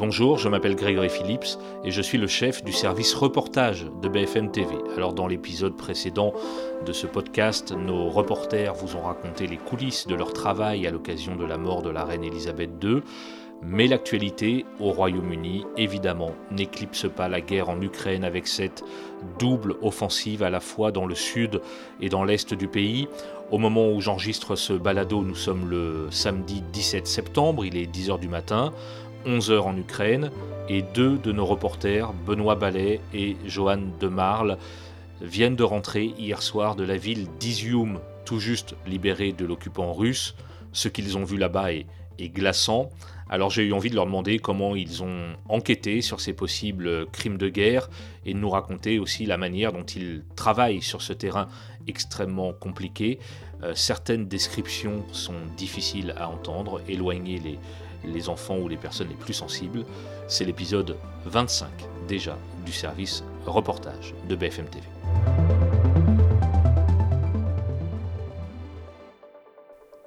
Bonjour, je m'appelle Grégory Phillips et je suis le chef du service reportage de BFM TV. Alors dans l'épisode précédent de ce podcast, nos reporters vous ont raconté les coulisses de leur travail à l'occasion de la mort de la reine Elisabeth II. Mais l'actualité au Royaume-Uni, évidemment, n'éclipse pas la guerre en Ukraine avec cette double offensive à la fois dans le sud et dans l'est du pays. Au moment où j'enregistre ce balado, nous sommes le samedi 17 septembre, il est 10h du matin. 11 heures en Ukraine, et deux de nos reporters, Benoît Ballet et Johan Demarle, viennent de rentrer hier soir de la ville d'Izium, tout juste libérée de l'occupant russe. Ce qu'ils ont vu là-bas est, glaçant. Alors j'ai eu envie de leur demander comment ils ont enquêté sur ces possibles crimes de guerre et de nous raconter aussi la manière dont ils travaillent sur ce terrain extrêmement compliqué. Euh, certaines descriptions sont difficiles à entendre, éloigner les, les enfants ou les personnes les plus sensibles. C'est l'épisode 25 déjà du service reportage de BFM TV.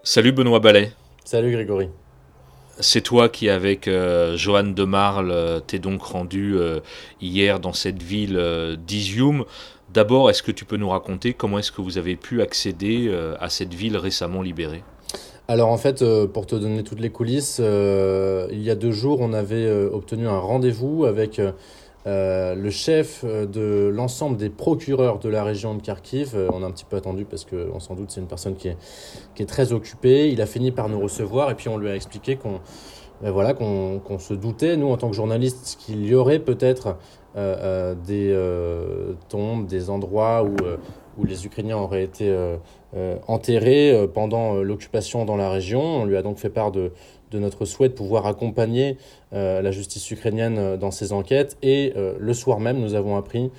Salut Benoît Ballet. Salut Grégory. C'est toi qui, avec euh, Johan de Marle, euh, t'es donc rendu euh, hier dans cette ville d'Izium. D'abord, est-ce que tu peux nous raconter comment est-ce que vous avez pu accéder à cette ville récemment libérée? Alors en fait, euh, pour te donner toutes les coulisses, euh, il y a deux jours, on avait euh, obtenu un rendez-vous avec le chef de l'ensemble des procureurs de la région de Kharkiv. on a un petit peu attendu parce qu'on s'en doute c'est une personne qui est, très occupée. Il a fini par nous recevoir et puis on lui a expliqué qu'on ben voilà, qu'on se doutait, nous en tant que journalistes, qu'il y aurait peut-être des tombes, des endroits où où les Ukrainiens auraient été euh, euh, enterrés euh, pendant l'occupation dans la région. On lui a donc fait part de, de notre souhait de pouvoir accompagner la justice ukrainienne dans ses enquêtes. Et le soir même, nous avons appris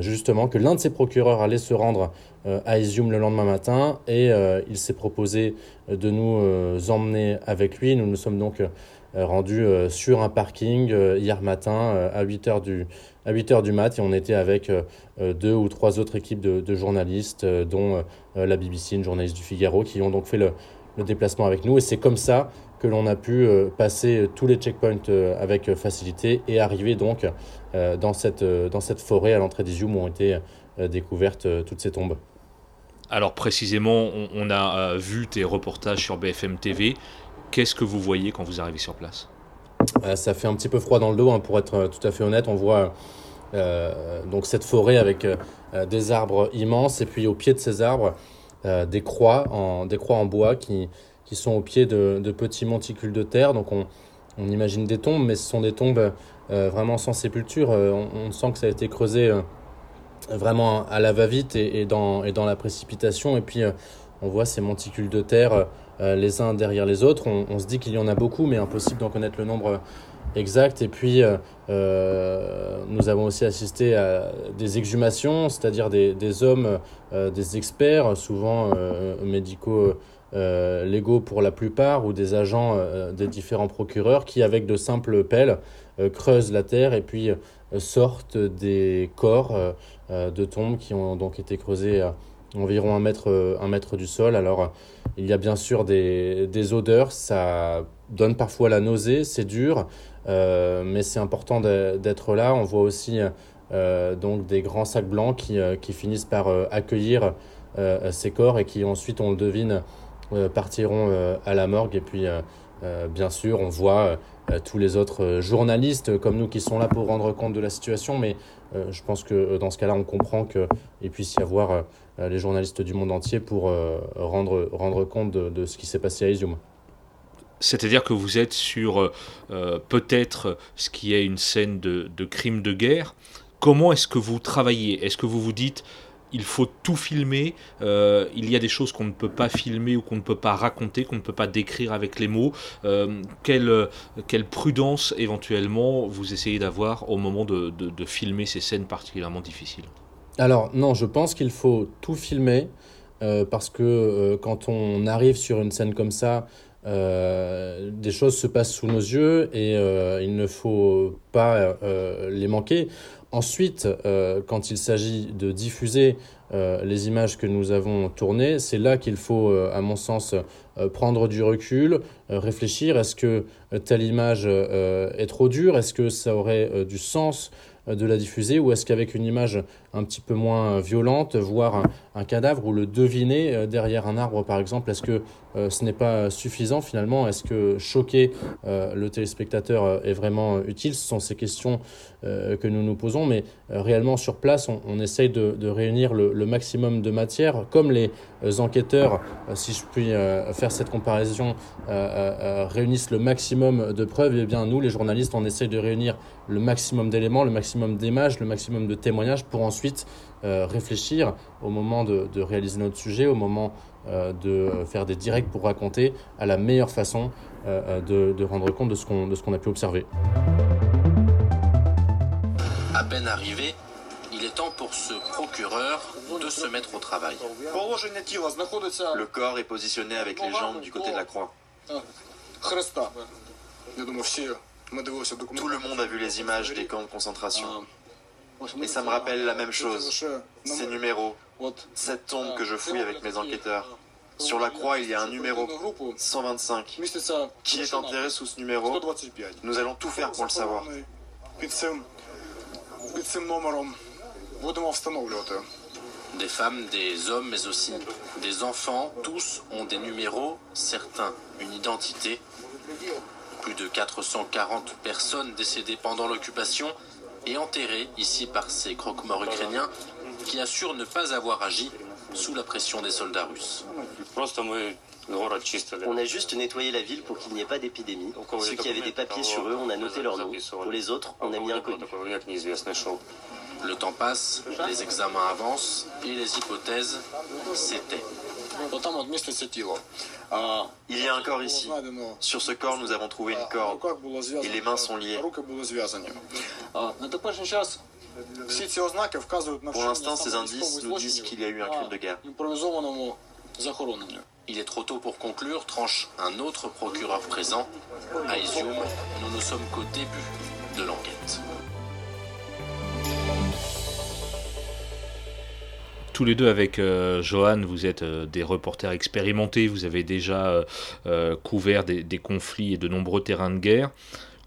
justement que l'un de ses procureurs allait se rendre à Izium le lendemain matin et il s'est proposé de nous emmener avec lui. Nous nous sommes donc rendus sur un parking hier matin à 8h du, à 8h du mat et on était avec euh, euh, deux ou trois autres équipes de, journalistes, euh, dont la BBC, une journaliste du Figaro, qui ont donc fait le, déplacement avec nous. Et c'est comme ça que l'on a pu passer tous les checkpoints avec facilité et arriver donc dans, cette, dans cette forêt à l'entrée des où ont été découvertes toutes ces tombes. Alors précisément, on, a vu tes reportages sur BFM TV. Qu'est-ce que vous voyez quand vous arrivez sur place? Ça fait un petit peu froid dans le dos, hein, pour être tout à fait honnête. On voit euh, donc cette forêt avec euh, des arbres immenses et puis au pied de ces arbres euh, des croix en des croix en bois qui qui sont au pied de, petits monticules de terre. Donc on, on, imagine des tombes, mais ce sont des tombes vraiment sans sépulture. On, sent que ça a été creusé vraiment à la va-vite et, et, dans, et dans la précipitation. Et puis on voit ces monticules de terre les uns derrière les autres. On, se dit qu'il y en a beaucoup, mais impossible d'en connaître le nombre Exact. Et puis, euh, euh, nous avons aussi assisté à des exhumations, c'est-à-dire des, hommes, euh, des experts, souvent médicaux légaux pour la plupart, ou des agents des différents procureurs, qui, avec de simples pelles, creusent la terre et puis sortent des corps de tombes qui ont donc été creusés environ un mètre, un mètre du sol. Alors, il y a bien sûr des, des odeurs, ça donne parfois la nausée, c'est dur. Euh, mais c'est important d'être là. On voit aussi euh, donc des grands sacs blancs qui, euh, qui finissent par accueillir ces corps et qui ensuite, on le devine, partiront à la morgue. Et puis, bien sûr, on voit tous les autres journalistes comme nous qui sont là pour rendre compte de la situation. Mais je pense que dans ce cas-là, on comprend qu'il puisse y avoir les journalistes du monde entier pour rendre, rendre compte de, ce qui s'est passé à Izium. C'est-à-dire que vous êtes sur euh, euh, peut-être ce qui est une scène de, crime de guerre. Comment est-ce que vous travaillez? Est-ce que vous vous dites il faut tout filmer, euh, il y a des choses qu'on ne peut pas filmer ou qu'on ne peut pas raconter, qu'on ne peut pas décrire avec les mots. quelle, quelle, prudence éventuellement vous essayez d'avoir au moment de, de, filmer ces scènes particulièrement difficiles? Alors non, je pense qu'il faut tout filmer parce que quand on arrive sur une scène comme ça, euh, des choses se passent sous nos yeux et euh, il ne faut pas euh, les manquer. ensuite, quand il s'agit de diffuser les images que nous avons tournées, c'est là qu'il faut, à mon sens, prendre du recul, réfléchir. Est-ce que telle image est trop dure? Est-ce que ça aurait du sens de la diffuser? Ou est-ce qu'avec une image un petit peu moins violente, voir un, cadavre ou le deviner euh, derrière un arbre par exemple, est-ce que euh, ce n'est pas suffisant finalement? Est-ce que choquer euh, le téléspectateur est vraiment utile? Ce sont ces questions que nous nous posons, mais réellement sur place, on, essaye de, réunir le, maximum de matière, comme les enquêteurs, si je puis faire cette comparaison, réunissent le maximum de preuves, et eh bien nous, les journalistes, on essaye de réunir le maximum d'éléments, le maximum d'images, le maximum de témoignages pour ensuite ensuite euh, réfléchir au moment de, réaliser notre sujet, au moment euh, de faire des directs pour raconter à la meilleure façon euh, de, rendre compte de ce qu'on a pu observer. À peine arrivé, il est temps pour ce procureur de se mettre au travail. Le corps est positionné avec les jambes du côté de la croix. Tout le monde a vu les images des camps de concentration. Et ça me rappelle la même chose. Ces numéros, cette tombe que je fouille avec mes enquêteurs. Sur la croix, il y a un numéro 125. Qui est enterré sous ce numéro? Nous allons tout faire pour le savoir. Des femmes, des hommes, mais aussi des enfants, tous ont des numéros, certains une identité. Plus de 440 personnes décédées pendant l'occupation et enterré ici par ces croque-morts ukrainiens qui assurent ne pas avoir agi sous la pression des soldats russes. On a juste nettoyé la ville pour qu'il n'y ait pas d'épidémie. Ceux qui avaient des papiers sur eux, on a noté leur nom. Pour les autres, on a mis un code. Le temps passe, les examens avancent et les hypothèses s'étaient. Il y a un corps ici. Sur ce corps, nous avons trouvé une corde et les mains sont liées. Pour l'instant, ces indices nous disent qu'il y a eu un crime de guerre. Il est trop tôt pour conclure, tranche un autre procureur présent. À Izium, nous ne sommes qu'au début de l'enquête. Tous les deux avec euh, Johan, vous êtes euh, des reporters expérimentés, vous avez déjà euh, couvert des, conflits et de nombreux terrains de guerre.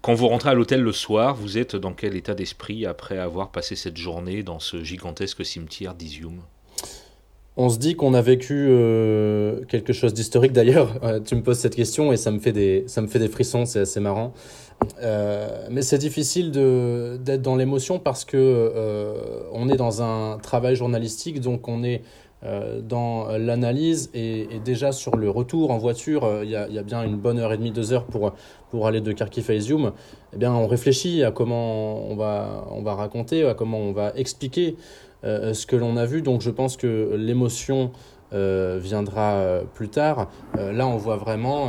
Quand vous rentrez à l'hôtel le soir, vous êtes dans quel état d'esprit après avoir passé cette journée dans ce gigantesque cimetière d'Izium? On se dit qu'on a vécu quelque chose d'historique d'ailleurs. tu me poses cette question et ça me fait des, ça me fait des frissons, c'est assez marrant. Euh, mais c'est difficile d'être dans l'émotion parce que euh, on est dans un travail journalistique, donc on est euh, dans l'analyse et, déjà sur le retour en voiture, il y, a bien une bonne heure et demie, deux heures pour, pour aller de Kharkiv à Izium. Eh bien, on réfléchit à comment on va, on va raconter, à comment on va expliquer ce que l'on a vu. Donc, je pense que l'émotion euh, viendra euh, plus tard. Euh, là, on voit vraiment,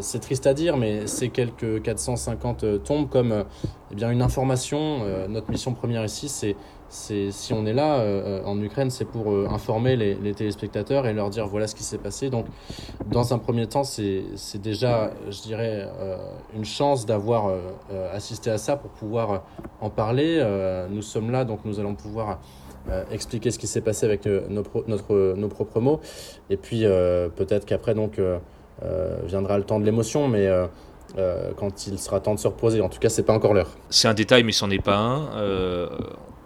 c'est triste à dire, mais c'est quelques 450 tombes comme eh bien, une information. notre mission première ici, c'est si on est là en Ukraine, c'est pour informer les, les, téléspectateurs et leur dire voilà ce qui s'est passé. Donc, dans un premier temps, c'est déjà, je dirais, une chance d'avoir assisté à ça pour pouvoir en parler. nous sommes là, donc nous allons pouvoir expliquer ce qui s'est passé avec euh, nos, notre, nos propres mots. Et puis euh, peut-être qu'après donc viendra le temps de l'émotion, mais quand il sera temps de se reposer. En tout cas, c'est pas encore l'heure. C'est un détail, mais c'en est pas un.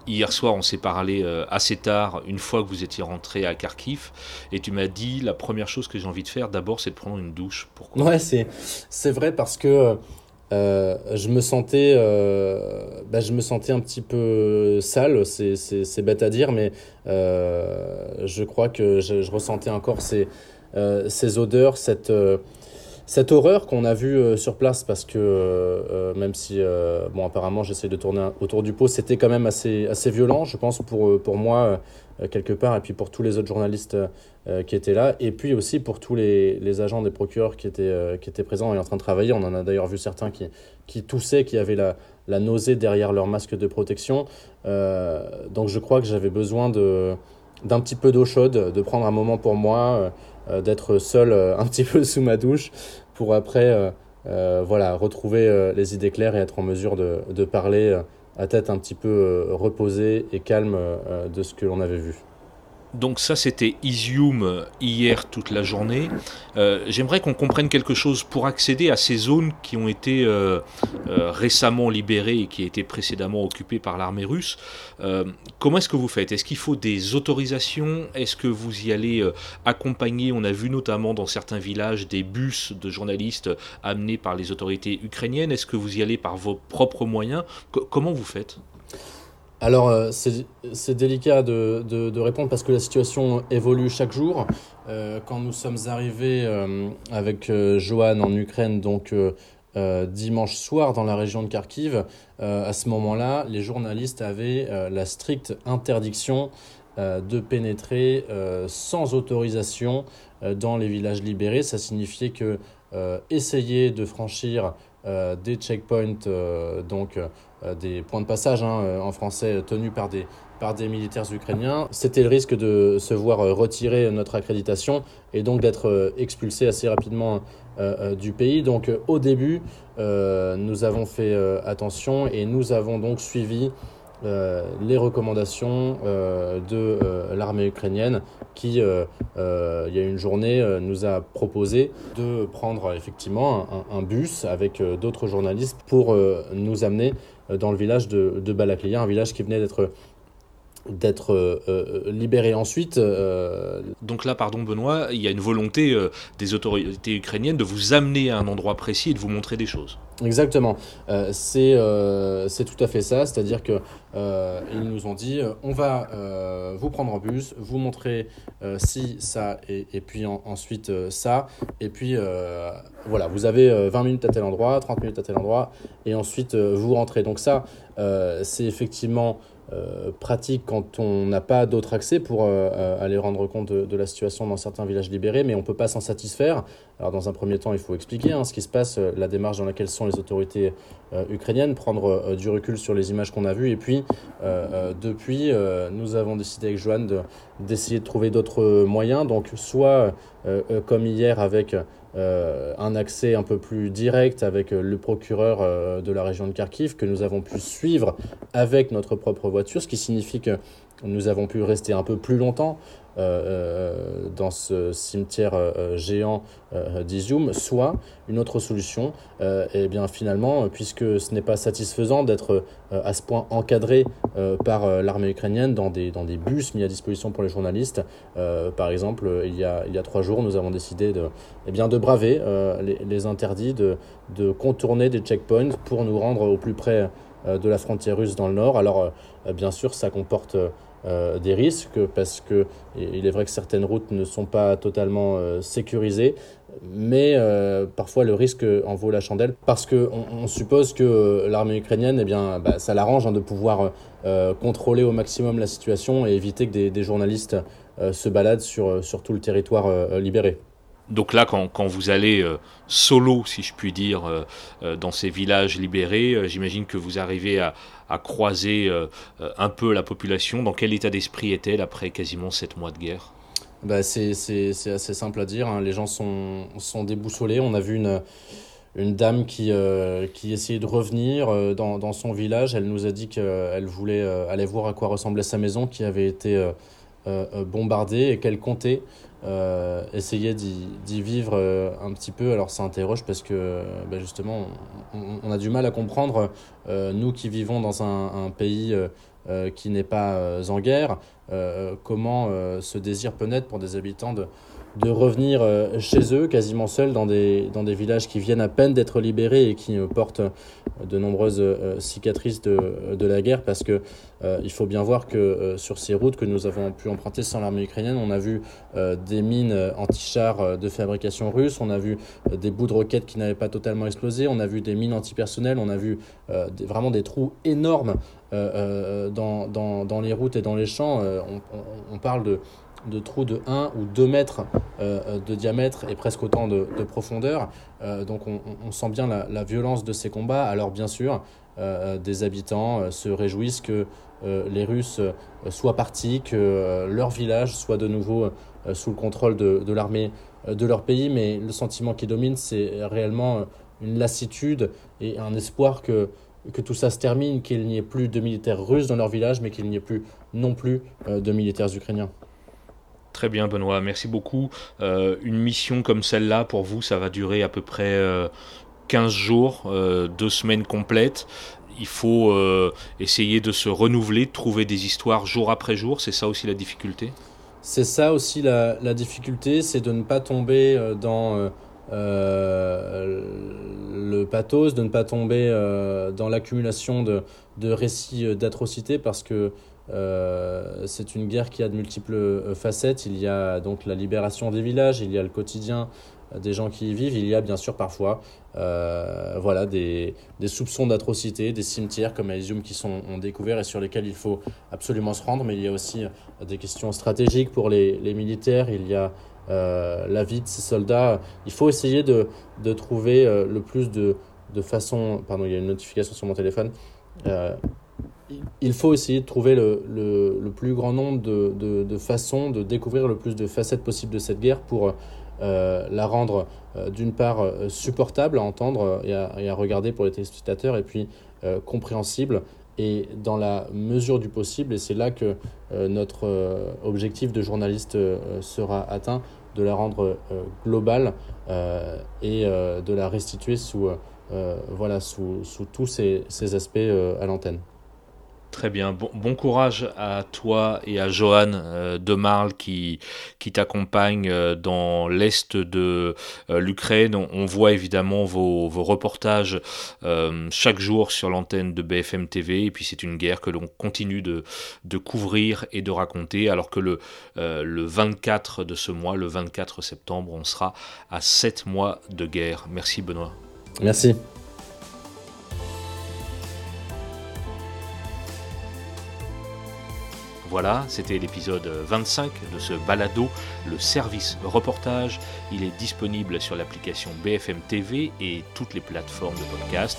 Hier soir, on s'est parlé assez tard, une fois que vous étiez rentré à Kharkiv, et tu m'as dit la première chose que j'ai envie de faire, d'abord, c'est de prendre une douche. Pourquoi? Ouais, c'est, c'est vrai parce que euh, je me sentais euh, bah, je me sentais un petit peu sale c'est, c'est, c'est bête à dire mais euh, je crois que je, je ressentais encore ces, euh, ces odeurs cette cette horreur qu'on a vue sur place parce que même si bon apparemment j'essaie de tourner autour du pot c'était quand même assez assez violent je pense pour pour moi quelque part et puis pour tous les autres journalistes euh, qui étaient là, et puis aussi pour tous les, les agents des procureurs qui étaient, euh, qui étaient présents et en train de travailler. On en a d'ailleurs vu certains qui, qui toussaient, qui avaient la, la nausée derrière leur masque de protection. Euh, donc je crois que j'avais besoin d'un petit peu d'eau chaude, de prendre un moment pour moi, d'être seul un petit peu sous ma douche, pour après voilà, retrouver les idées claires et être en mesure de, de parler à tête un petit peu reposée et calme de ce que l'on avait vu. Donc ça c'était Isium euh, hier toute la journée. Euh, j'aimerais qu'on comprenne quelque chose pour accéder à ces zones qui ont été euh, récemment libérées et qui étaient précédemment occupées par l'armée russe. comment est-ce que vous faites? Est-ce qu'il faut des autorisations? Est-ce que vous y allez accompagner? On a vu notamment dans certains villages des bus de journalistes amenés par les autorités ukrainiennes. Est-ce que vous y allez par vos propres moyens? Comment vous faites? Alors, euh, c'est délicat de, de, répondre parce que la situation évolue chaque jour. Euh, quand nous sommes arrivés euh, avec Johan en Ukraine, donc dimanche soir dans la région de Kharkiv, à ce moment-là, les journalistes avaient la stricte interdiction de pénétrer sans autorisation dans les villages libérés. Ça signifiait que essayer de franchir des checkpoints, donc des points de passage hein, euh, en français tenus par des, par des militaires ukrainiens, c'était le risque de se voir euh, retirer notre accréditation et donc d'être expulsé assez rapidement du pays. Donc au début, nous avons fait attention et nous avons donc suivi les recommandations de l'armée ukrainienne qui, il y a une journée, nous a proposé de prendre effectivement un, bus avec d'autres journalistes pour nous amener euh, dans le village de, de Balaklia, un village qui venait d'être d'être euh, euh, libéré ensuite. Donc là, pardon Benoît, il y a une volonté des autorités ukrainiennes de vous amener à un endroit précis et de vous montrer des choses. Exactement, c'est c'est tout à fait ça, c'est-à-dire que ils nous ont dit on va vous prendre en bus, vous montrer si ça et, et puis ensuite ça, et puis voilà, vous avez 20 minutes à tel endroit, 30 minutes à tel endroit, et ensuite vous rentrez. Donc ça, c'est effectivement euh, pratique quand on n'a pas d'autre accès pour euh, euh, aller rendre compte de, la situation dans certains villages libérés, mais on ne peut pas s'en satisfaire. Alors dans un premier temps, il faut expliquer hein, ce qui se passe, la démarche dans laquelle sont les autorités ukrainiennes, prendre du recul sur les images qu'on a vues, et puis depuis, nous avons décidé avec Joanne d'essayer de, trouver d'autres moyens, donc soit comme hier avec euh, un accès un peu plus direct avec euh, le procureur euh, de la région de Kharkiv que nous avons pu suivre avec notre propre voiture, ce qui signifie que nous avons pu rester un peu plus longtemps euh, euh, dans ce cimetière euh, géant d'Izium, soit une autre solution, et bien finalement, puisque ce n'est pas satisfaisant d'être à ce point encadré par l'armée ukrainienne dans des, dans des bus mis à disposition pour les journalistes, par exemple, il y, a, il y a trois jours, nous avons décidé de, eh bien, de braver les, les, interdits, de, de contourner des checkpoints pour nous rendre au plus près de la frontière russe dans le nord. Alors, bien sûr, ça comporte euh, des risques parce que il est vrai que certaines routes ne sont pas totalement euh, sécurisées, mais euh, parfois le risque en vaut la chandelle parce qu'on on suppose que l'armée ukrainienne, eh bien, bah, ça l'arrange hein, de pouvoir contrôler au maximum la situation et éviter que des, des journalistes se baladent sur, sur tout le territoire libéré. Donc là, quand, vous allez solo, si je puis dire, dans ces villages libérés, j'imagine que vous arrivez à, croiser euh, euh, un peu la population Dans quel état d'esprit est-elle après quasiment sept mois de guerre? Bah, C'est assez simple à dire. Hein. Les gens sont, sont déboussolés. On a vu une, une dame qui, euh, qui essayait de revenir dans, dans, son village. Elle nous a dit qu'elle voulait aller voir à quoi ressemblait sa maison qui avait été bombardée et qu'elle comptait euh, essayer d'y vivre euh, un petit peu. Alors ça interroge parce que bah, justement on, a du mal à comprendre, euh, nous qui vivons dans un pays qui n'est pas en guerre, comment ce désir peut naître pour des habitants de, de revenir euh, chez eux, quasiment seuls, dans des, dans des villages qui viennent à peine d'être libérés et qui euh, portent euh, de nombreuses cicatrices de, de la guerre, parce que il faut bien voir que sur ces routes que nous avons pu emprunter sans l'armée ukrainienne, on a vu des mines anti-chars de fabrication russe, on a vu des bouts de roquettes qui n'avaient pas totalement explosé, on a vu des mines antipersonnelles, on a vu vraiment des trous énormes dans, dans, dans, les routes et dans les champs. on, on parle de de trous de 1 ou 2 mètres euh, euh, de diamètre et presque autant de, profondeur. Euh, donc on, sent bien la, violence de ces combats. Alors bien sûr, des habitants se réjouissent que les Russes soient partis, que leur village soit de nouveau sous le contrôle de, l'armée de leur pays, mais le sentiment qui domine, c'est réellement une lassitude et un espoir que tout ça se termine, qu'il n'y ait plus de militaires russes dans leur village, mais qu'il n'y ait plus non plus de militaires ukrainiens. Très bien, Benoît, merci beaucoup. une mission comme celle-là, pour vous, ça va durer à peu près 15 jours, deux semaines complètes il faut euh, essayer de se renouveler, de trouver des histoires jour après jour. C'est ça aussi la difficulté? C'est ça aussi la, difficulté, c'est de ne pas tomber euh, dans euh, le pathos, de ne pas tomber dans l'accumulation de, de, récits d'atrocités parce que c'est une guerre qui a de multiples facettes. Il y a donc la libération des villages, il y a le quotidien des gens qui y vivent. Il y a bien sûr parfois euh, voilà, des, soupçons d'atrocité, des cimetières comme à qui sont découverts et sur lesquels il faut absolument se rendre, mais il y a aussi euh, des questions stratégiques pour les, militaires, il y a euh, la vie de ces soldats. Il faut essayer de, trouver le plus de, de façons... Pardon, il y a une notification sur mon téléphone. Il faut essayer de trouver le, plus grand nombre de, façons de découvrir le plus de facettes possibles de cette guerre pour euh, la rendre euh, d'une part euh, supportable à entendre et à, regarder pour les téléspectateurs et puis compréhensible et dans la mesure du possible, et c'est là que notre objectif de journaliste sera atteint, de la rendre globale et de la restituer sous, voilà, sous, tous ces aspects à l'antenne. Très bien. Bon, courage à toi et à Johan euh, de Marle qui, qui t'accompagne euh, dans l'est de euh, l'Ukraine. On, voit évidemment vos, vos reportages chaque jour sur l'antenne de BFM TV. Et puis c'est une guerre que l'on continue de, couvrir et de raconter. Alors que le, le 24 de ce mois, le 24 septembre, on sera à 7 mois de guerre. Merci Benoît. Merci. Voilà, c'était l'épisode 25 de ce balado, le service reportage. Il est disponible sur l'application BFM TV et toutes les plateformes de podcast.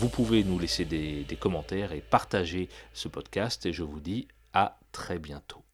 Vous pouvez nous laisser des, commentaires et partager ce podcast et je vous dis à très bientôt.